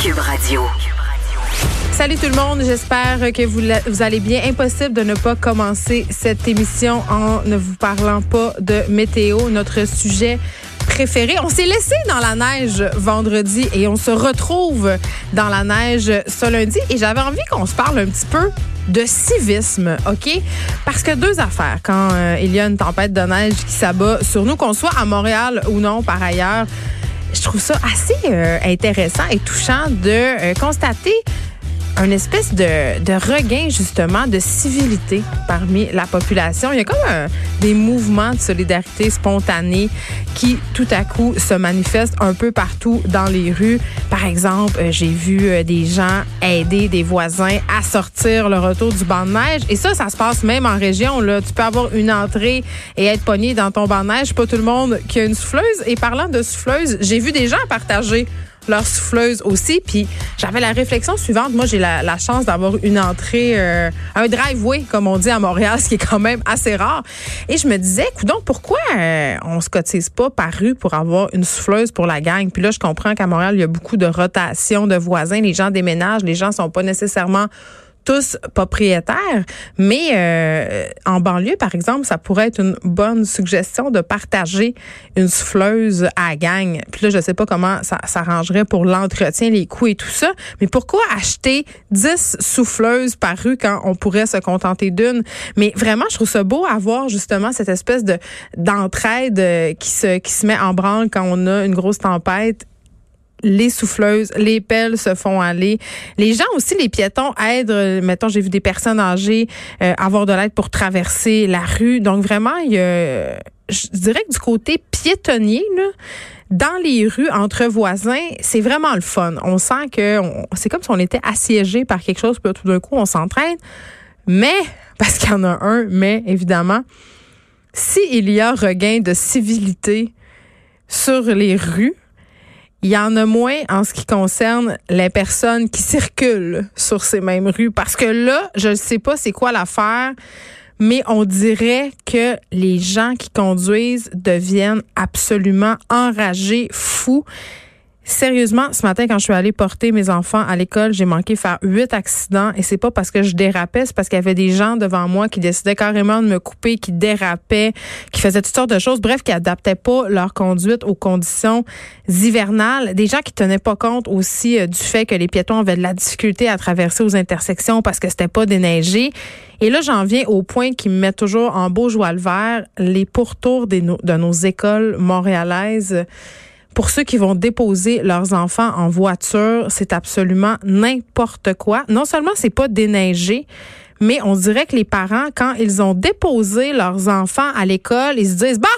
Cube Radio. Salut tout le monde, j'espère que vous, allez bien. Impossible de ne pas commencer cette émission en ne vous parlant pas de météo, notre sujet préféré. On s'est laissé dans la neige vendredi et on se retrouve dans la neige ce lundi et j'avais envie qu'on se parle un petit peu de civisme, OK? Parce que deux affaires, quand euh, il y a une tempête de neige qui s'abat sur nous, qu'on soit à Montréal ou non par ailleurs, je trouve ça assez euh, intéressant et touchant de euh, constater un espèce de, de regain justement de civilité parmi la population. Il y a comme euh, des mouvements de solidarité spontanés qui tout à coup se manifestent un peu partout dans les rues. Par exemple, euh, j'ai vu euh, des gens aider des voisins à sortir le retour du banc de neige. Et ça, ça se passe même en région. Là. Tu peux avoir une entrée et être pogné dans ton banc de neige. Pas tout le monde qui a une souffleuse. Et parlant de souffleuse, j'ai vu des gens partager leur souffleuse aussi. Puis j'avais la réflexion suivante. Moi, j'ai la, chance d'avoir une entrée, euh, un driveway, comme on dit à Montréal, ce qui est quand même assez rare. Et je me disais, donc pourquoi euh, on se cotise pas par rue pour avoir une souffleuse pour la gang? Puis là, je comprends qu'à Montréal, il y a beaucoup de rotation de voisins. Les gens déménagent, les gens sont pas nécessairement tous propriétaires, mais euh, en banlieue, par exemple, ça pourrait être une bonne suggestion de partager une souffleuse à gang. Puis là, je sais pas comment ça s'arrangerait pour l'entretien, les coûts et tout ça, mais pourquoi acheter 10 souffleuses par rue quand on pourrait se contenter d'une? Mais vraiment, je trouve ça beau avoir justement cette espèce de d'entraide euh, qui se, qui se met en branle quand on a une grosse tempête les souffleuses, les pelles se font aller. Les gens aussi, les piétons aident. euh, Mettons, j'ai vu des personnes âgées euh, avoir de l'aide pour traverser la rue. Donc vraiment, il y a, je dirais que du côté piétonnier, là, dans les rues entre voisins, c'est vraiment le fun. On sent que c'est comme si on était assiégé par quelque chose, puis tout d'un coup, on s'entraîne. Mais, parce qu'il y en a un, mais évidemment, s'il y a regain de civilité sur les rues, il y en a moins en ce qui concerne les personnes qui circulent sur ces mêmes rues. Parce que là, je ne sais pas c'est quoi l'affaire, mais on dirait que les gens qui conduisent deviennent absolument enragés, fous. Sérieusement, ce matin, quand je suis allée porter mes enfants à l'école, j'ai manqué faire huit accidents et c'est pas parce que je dérapais, c'est parce qu'il y avait des gens devant moi qui décidaient carrément de me couper, qui dérapaient, qui faisaient toutes sortes de choses, bref, qui adaptaient pas leur conduite aux conditions hivernales. Des gens qui tenaient pas compte aussi euh, du fait que les piétons avaient de la difficulté à traverser aux intersections parce que c'était pas déneigé. Et là, j'en viens au point qui me met toujours en beau joie le vert, les pourtours de nos écoles montréalaises pour ceux qui vont déposer leurs enfants en voiture, c'est absolument n'importe quoi. Non seulement c'est pas déneigé, mais on dirait que les parents, quand ils ont déposé leurs enfants à l'école, ils se disent, bah,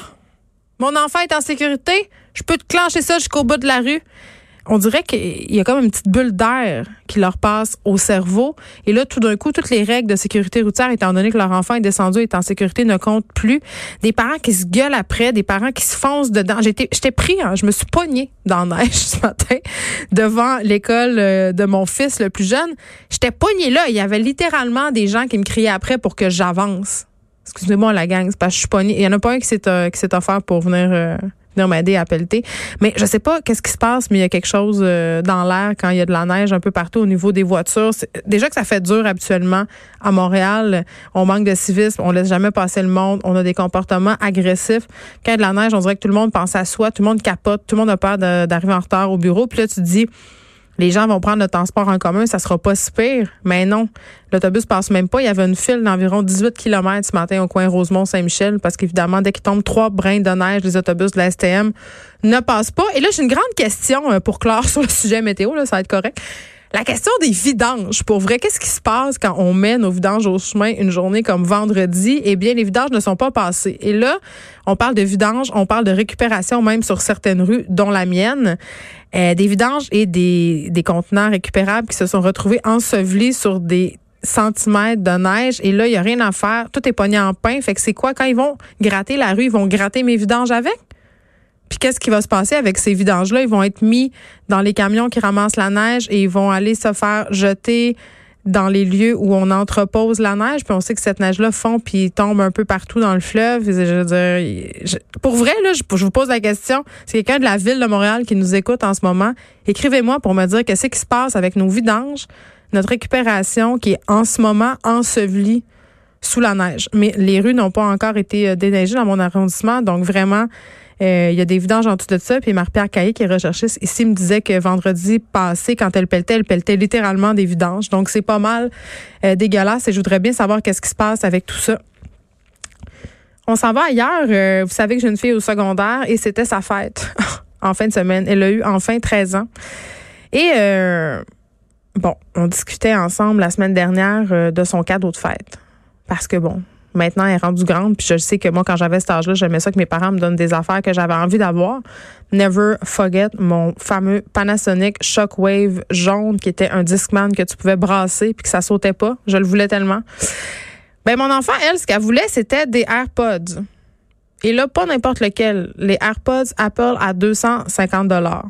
mon enfant est en sécurité, je peux te clencher ça jusqu'au bout de la rue. On dirait qu'il y a comme une petite bulle d'air qui leur passe au cerveau. Et là, tout d'un coup, toutes les règles de sécurité routière, étant donné que leur enfant est descendu, est en sécurité, ne comptent plus. Des parents qui se gueulent après, des parents qui se foncent dedans. J'étais, j'étais pris, hein, je me suis pognée dans la neige ce matin devant l'école euh, de mon fils le plus jeune. J'étais pognée là. Il y avait littéralement des gens qui me criaient après pour que j'avance. Excusez-moi la gang, c'est parce que je suis pognée. Il y en a pas un qui s'est, euh, offert pour venir... euh, à. Mais je sais pas qu'est-ce qui se passe, mais il y a quelque chose euh, dans l'air quand il y a de la neige un peu partout au niveau des voitures. Déjà que ça fait dur habituellement à Montréal, on manque de civisme, on laisse jamais passer le monde, on a des comportements agressifs. Quand il y a de la neige, on dirait que tout le monde pense à soi, tout le monde capote, tout le monde a peur d'arriver en retard au bureau. Puis là, tu dis, les gens vont prendre le transport en commun, ça sera pas si pire. Mais non, l'autobus passe même pas. Il y avait une file d'environ 18 km ce matin au coin Rosemont-Saint-Michel parce qu'évidemment, dès qu'il tombe trois brins de neige, les autobus de la STM ne passent pas. Et là, j'ai une grande question euh, pour clore sur le sujet météo, là, ça va être correct. La question des vidanges, pour vrai, qu'est-ce qui se passe quand on met nos vidanges au chemin une journée comme vendredi? Eh bien, les vidanges ne sont pas passées. Et là, on parle de vidanges, on parle de récupération même sur certaines rues, dont la mienne. Euh, des vidanges et des, des contenants récupérables qui se sont retrouvés ensevelis sur des centimètres de neige et là, il n'y a rien à faire. Tout est pogné en pain. Fait que c'est quoi? Quand ils vont gratter la rue, ils vont gratter mes vidanges avec? Puis qu'est-ce qui va se passer avec ces vidanges-là? Ils vont être mis dans les camions qui ramassent la neige et ils vont aller se faire jeter dans les lieux où on entrepose la neige, puis on sait que cette neige-là fond puis tombe un peu partout dans le fleuve. Pour vrai, là, je, vous pose la question. C'est quelqu'un de la ville de Montréal qui nous écoute en ce moment. Écrivez-moi pour me dire qu'est-ce qui se passe avec nos vidanges, notre récupération qui est en ce moment ensevelie sous la neige. Mais les rues n'ont pas encore été euh, déneigées dans mon arrondissement, donc vraiment, il y a des vidanges en tout de ça. Puis Marie-Pierre Caillé, qui est recherchiste ici, me disait que vendredi passé, quand elle pelletait, elle pelletait littéralement des vidanges. Donc, c'est pas mal euh, dégueulasse et je voudrais bien savoir qu'est-ce qui se passe avec tout ça. On s'en va ailleurs. Euh, vous savez que j'ai une fille au secondaire et c'était sa fête en fin de semaine. Elle a eu enfin 13 ans. Et bon, on discutait ensemble la semaine dernière de son cadeau de fête. Parce que bon, Maintenant, elle est rendue grande, puis je sais que moi, quand j'avais cet âge-là, j'aimais ça que mes parents me donnent des affaires que j'avais envie d'avoir. Never forget mon fameux Panasonic Shockwave jaune qui était un Discman que tu pouvais brasser puis que ça sautait pas. Je le voulais tellement. Ben mon enfant, elle, ce qu'elle voulait, c'était des AirPods. Et là, pas n'importe lequel. Les AirPods Apple à 250 dollars.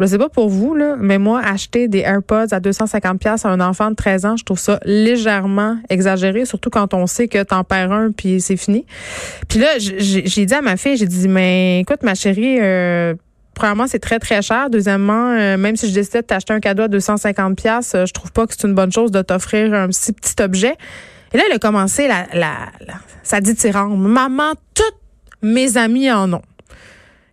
Je sais pas pour vous, là, mais moi, acheter des AirPods à 250 pièces à un enfant de 13 ans, je trouve ça légèrement exagéré, surtout quand on sait que t'en perds un puis c'est fini. Puis là, j'ai dit à ma fille, j'ai dit, mais écoute, ma chérie, euh, premièrement, c'est très, très cher. Deuxièmement, euh, même si je décidais de t'acheter un cadeau à 250 pièces, je trouve pas que c'est une bonne chose de t'offrir un petit, petit objet. Et là, elle a commencé la, la, la sa. Maman, toutes mes amis en ont.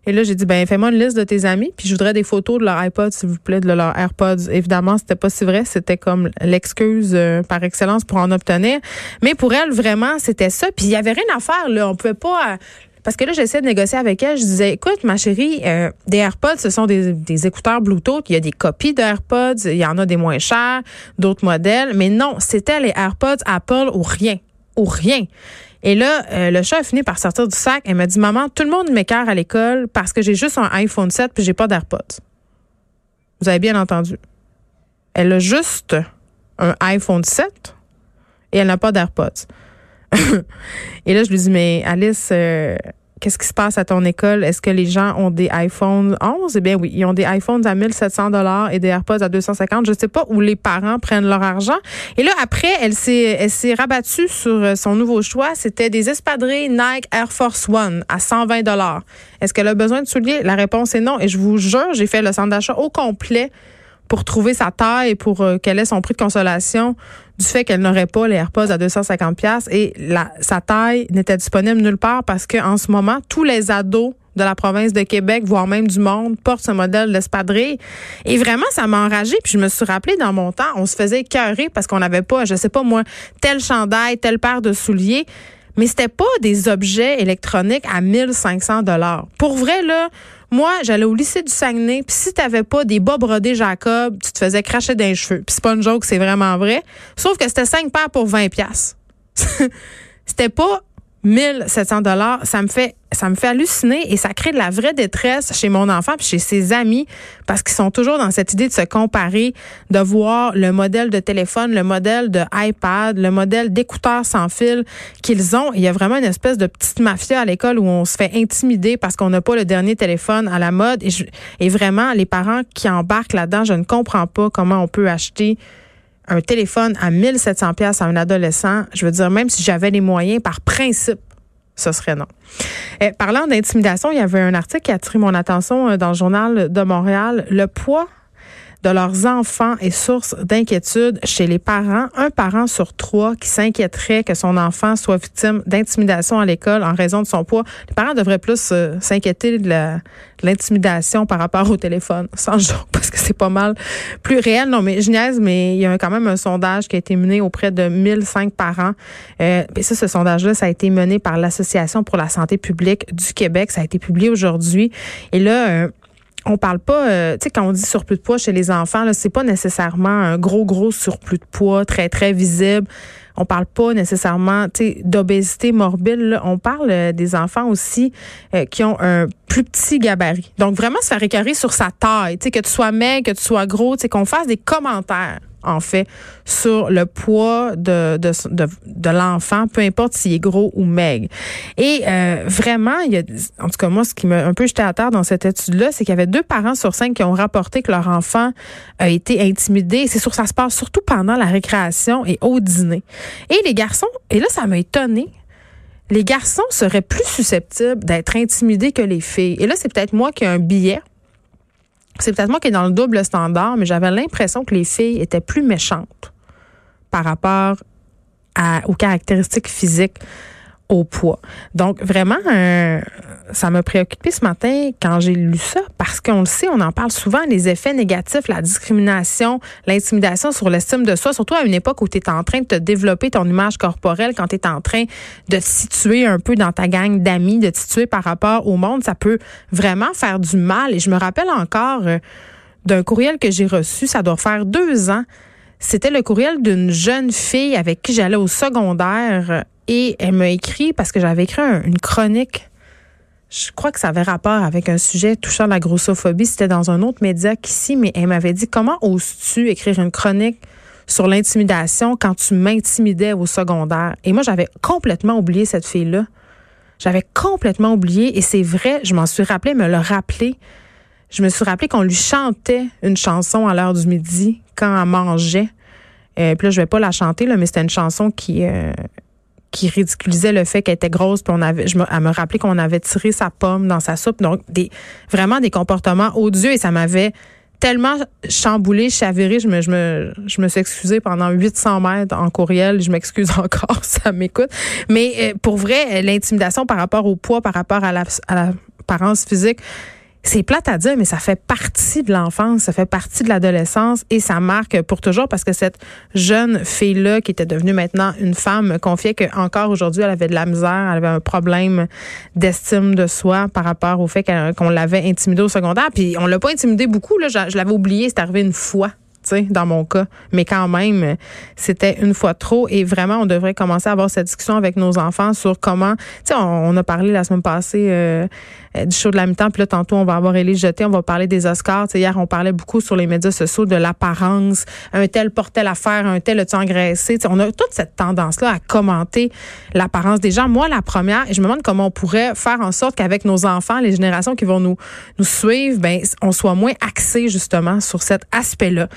Et là, j'ai dit, ben, fais-moi une liste de tes amis, puis je voudrais des photos de leur iPod, s'il vous plaît, de leur AirPods. Évidemment, c'était pas si vrai, c'était comme l'excuse euh, par excellence pour en obtenir. Mais pour elle, vraiment, c'était ça. Puis il y avait rien à faire, là. On pouvait pas. Euh, parce que là, j'essayais de négocier avec elle. Je disais, écoute, ma chérie, euh, des AirPods, ce sont des, des écouteurs Bluetooth. Il y a des copies d'AirPods. Il y en a des moins chers, d'autres modèles. Mais non, c'était les AirPods Apple ou rien. Ou rien. Et là, euh, le chat a fini par sortir du sac. Elle m'a dit, maman, tout le monde m'écœure à l'école parce que j'ai juste un iPhone 7 puis j'ai pas d'AirPods. Vous avez bien entendu. Elle a juste un iPhone 7 et elle n'a pas d'AirPods. et là, je lui dis, mais Alice, euh, qu'est-ce qui se passe à ton école? Est-ce que les gens ont des iPhones 11? Eh bien oui, ils ont des iPhones à 1700 dollars et des AirPods à 250. Je sais pas où les parents prennent leur argent. Et là, après, elle s'est, elle s'est rabattue sur euh, son nouveau choix. C'était des espadrilles Nike Air Force One à 120 dollars. Est-ce qu'elle a besoin de souliers? La réponse est non. Et je vous jure, j'ai fait le centre d'achat au complet pour trouver sa taille, pour euh, qu'elle ait son prix de consolation du fait qu'elle n'aurait pas les AirPods à 250 pièces et sa taille n'était disponible nulle part parce qu'en ce moment, tous les ados de la province de Québec, voire même du monde, portent ce modèle d'espadrille. Et vraiment, ça m'a enragé. Puis je me suis rappelé dans mon temps, on se faisait écœurer parce qu'on n'avait pas, je sais pas moi, tel chandail, telle paire de souliers. Mais c'était pas des objets électroniques à 1500 dollars. Pour vrai, là, moi, j'allais au lycée du Saguenay, puis si t'avais pas des bas brodés Jacob, tu te faisais cracher d'un cheveu. Puis c'est pas une joke, c'est vraiment vrai. Sauf que c'était 5 paires pour 20 pièces. c'était pas 1700 dollars, ça me fait ça me fait halluciner et ça crée de la vraie détresse chez mon enfant puis chez ses amis parce qu'ils sont toujours dans cette idée de se comparer, de voir le modèle de téléphone, le modèle de iPad, le modèle d'écouteurs sans fil qu'ils ont. Il y a vraiment une espèce de petite mafia à l'école où on se fait intimider parce qu'on n'a pas le dernier téléphone à la mode et, et vraiment les parents qui embarquent là-dedans, je ne comprends pas comment on peut acheter un téléphone à 1700 pièces à un adolescent, je veux dire, même si j'avais les moyens, par principe, ce serait non. Eh, parlant d'intimidation, il y avait un article qui a attiré mon attention euh, dans le journal de Montréal. Le poids de leurs enfants est source d'inquiétude chez les parents. Un parent sur trois qui s'inquiéterait que son enfant soit victime d'intimidation à l'école en raison de son poids. Les parents devraient plus euh, s'inquiéter de l'intimidation par rapport au téléphone, sans jour, parce que c'est pas mal plus réel. Non, mais je niaise, mais il y a quand même un sondage qui a été mené auprès de 1005 parents. Euh, et ça, ce sondage-là, ça a été mené par l'Association pour la santé publique du Québec. Ça a été publié aujourd'hui. Et là, on parle pas, euh, tu sais, quand on dit surplus de poids chez les enfants, là, c'est pas nécessairement un gros, gros surplus de poids très, très visible. On parle pas nécessairement, tu sais, d'obésité morbide. On parle euh, des enfants aussi euh, qui ont un plus petit gabarit. Donc, vraiment se faire écœurer sur sa taille. Tu sais, que tu sois maigre, que tu sois gros, tu sais, qu'on fasse des commentaires en fait, sur le poids de, de, de, l'enfant, peu importe s'il est gros ou maigre. Et euh, vraiment, il y a, en tout cas, moi, ce qui m'a un peu jeté à terre dans cette étude-là, c'est qu'il y avait deux parents sur cinq qui ont rapporté que leur enfant a été intimidé. C'est sûr, ça se passe surtout pendant la récréation et au dîner. Et les garçons, et là, ça m'a étonné, les garçons seraient plus susceptibles d'être intimidés que les filles. Et là, c'est peut-être moi qui ai un billet c'est peut-être moi qui est dans le double standard, mais j'avais l'impression que les filles étaient plus méchantes par rapport aux caractéristiques physiques au poids. Donc vraiment, euh, ça m'a préoccupé ce matin quand j'ai lu ça parce qu'on le sait, on en parle souvent, les effets négatifs, la discrimination, l'intimidation sur l'estime de soi, surtout à une époque où tu es en train de te développer ton image corporelle, quand tu es en train de te situer un peu dans ta gang d'amis, de te situer par rapport au monde, ça peut vraiment faire du mal. Et je me rappelle encore euh, d'un courriel que j'ai reçu, ça doit faire deux ans. C'était le courriel d'une jeune fille avec qui j'allais au secondaire et elle m'a écrit, parce que j'avais écrit une chronique, je crois que ça avait rapport avec un sujet touchant la grossophobie. C'était dans un autre média qu'ici, mais elle m'avait dit comment oses-tu écrire une chronique sur l'intimidation quand tu m'intimidais au secondaire? Et moi, j'avais complètement oublié cette fille-là. J'avais complètement oublié, et c'est vrai, je m'en suis rappelé, me le rappeler. Je me suis rappelé qu'on lui chantait une chanson à l'heure du midi quand elle mangeait. Euh, puis là, je vais pas la chanter, là, mais c'était une chanson qui, euh, qui ridiculisait le fait qu'elle était grosse puis on avait je me, elle me rappelait qu'on avait tiré sa pomme dans sa soupe donc des vraiment des comportements odieux et ça m'avait tellement chamboulé, chaviré, je me, je me, je me suis excusée pendant 800 mètres en courriel. Je m'excuse encore, ça m'écoute. Mais euh, pour vrai, l'intimidation par rapport au poids, par rapport à la, à l'apparence physique, c'est plate à dire, mais ça fait partie de l'enfance, ça fait partie de l'adolescence et ça marque pour toujours parce que cette jeune fille-là, qui était devenue maintenant une femme, me confiait qu'encore aujourd'hui, elle avait de la misère, elle avait un problème d'estime de soi par rapport au fait qu'on l'avait intimidée au secondaire. Puis on l'a pas intimidée beaucoup, là, je, l'avais oublié, c'est arrivé une fois dans mon cas. Mais quand même, c'était une fois trop. Et vraiment, on devrait commencer à avoir cette discussion avec nos enfants sur comment, tu sais, on, a parlé la semaine passée euh, du show de la mi-temps, puis là, tantôt, on va avoir Élise Jeté, on va parler des Oscars. hier, on parlait beaucoup sur les médias sociaux de l'apparence. Un tel portait l'affaire, un tel a-tu engraissé? sais, on a toute cette tendance-là à commenter l'apparence des gens. Moi, la première, je me demande comment on pourrait faire en sorte qu'avec nos enfants, les générations qui vont nous, nous suivre, ben, on soit moins axé justement sur cet aspect-là.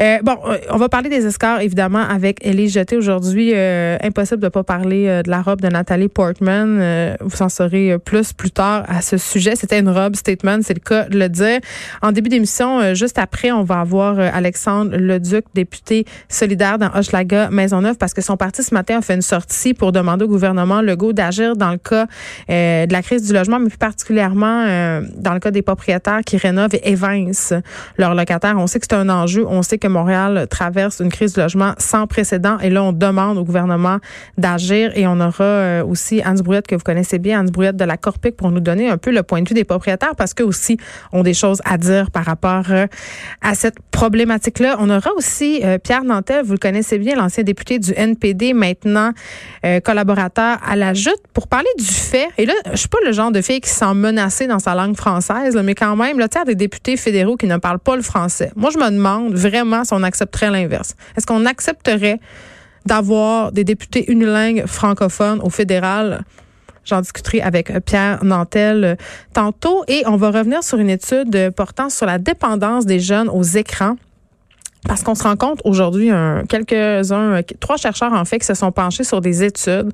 Euh, bon, euh, on va parler des Oscars, évidemment, avec Ellie Jeté aujourd'hui. Euh, impossible de pas parler de la robe de Nathalie Portman. vous en saurez plus plus tard à ce sujet. C'était une robe statement, c'est le cas de le dire. En début d'émission, juste après, on va avoir Alexandre Leduc, député solidaire dans Hochelaga Maisonneuve, parce que son parti ce matin a fait une sortie pour demander au gouvernement Legault d'agir dans le cas de la crise du logement, mais plus particulièrement dans le cas des propriétaires qui rénovent et évincent leurs locataires. On sait que c'est un enjeu. On sait que Montréal traverse une crise de logement sans précédent et là, on demande au gouvernement d'agir et on aura euh, aussi Anne Brouillette que vous connaissez bien, Anne Brouillette de la Corpic pour nous donner un peu le point de vue des propriétaires parce qu'eux aussi ont des choses à dire par rapport euh, à cette problématique-là. On aura aussi euh, Pierre Nantel, vous le connaissez bien, l'ancien député du NPD, maintenant collaborateur à la Jute, pour parler du fait, et là, je suis pas le genre de fille qui se sent menacée dans sa langue française, mais quand même, là, tu des députés fédéraux qui ne parlent pas le français. Moi, je me demande vraiment si on accepterait l'inverse. Est-ce qu'on accepterait d'avoir des députés unilingues francophones au fédéral? J'en discuterai avec Pierre Nantel euh, tantôt. Et on va revenir sur une étude portant sur la dépendance des jeunes aux écrans. Parce qu'on se rend compte aujourd'hui, quelques-uns, trois chercheurs en fait, qui se sont penchés sur des études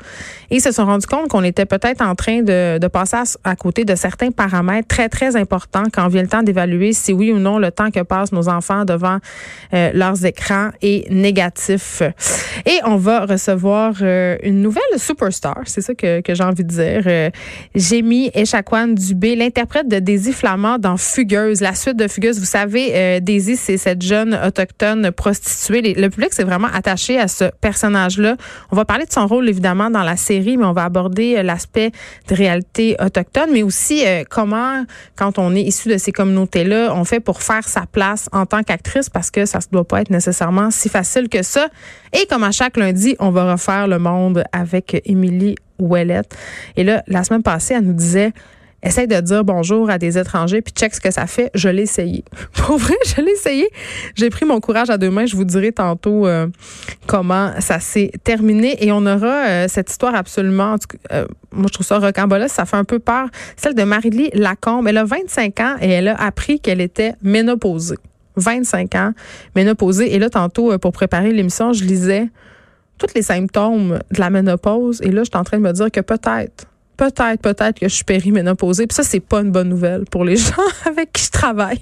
et se sont rendus compte qu'on était peut-être en train de, de passer à, côté de certains paramètres très, très importants quand vient le temps d'évaluer si oui ou non le temps que passent nos enfants devant euh, leurs écrans est négatif. Et on va recevoir euh, une nouvelle superstar, c'est ça que, que j'ai envie de dire. Euh, Jamie Echaquan Dubé, l'interprète de Daisy Flamand dans Fugueuse, la suite de Fugueuse. Vous savez, euh, Daisy, c'est cette jeune autochtone le public s'est vraiment attaché à ce personnage-là. On va parler de son rôle évidemment dans la série, mais on va aborder euh, l'aspect de réalité autochtone, mais aussi euh, comment, quand on est issu de ces communautés-là, on fait pour faire sa place en tant qu'actrice parce que ça ne doit pas être nécessairement si facile que ça. Et comme à chaque lundi, on va refaire le monde avec Émilie Ouellette. Et là, la semaine passée, elle nous disait essaye de dire bonjour à des étrangers puis check ce que ça fait. Je l'ai essayé. Pour vrai, je l'ai essayé. J'ai pris mon courage à deux mains. Je vous dirai tantôt euh, comment ça s'est terminé et on aura euh, cette histoire absolument. Euh, moi, je trouve ça rocambolesque. Ça fait un peu peur. Celle de Marie-Lie Lacombe. Elle a 25 ans et elle a appris qu'elle était ménopausée. 25 ans, ménopausée. Et là, tantôt, pour préparer l'émission, je lisais tous les symptômes de la ménopause. Et là, je suis en train de me dire que peut-être peut-être, peut-être que je suis périménopausée. Puis ça, c'est pas une bonne nouvelle pour les gens avec qui je travaille.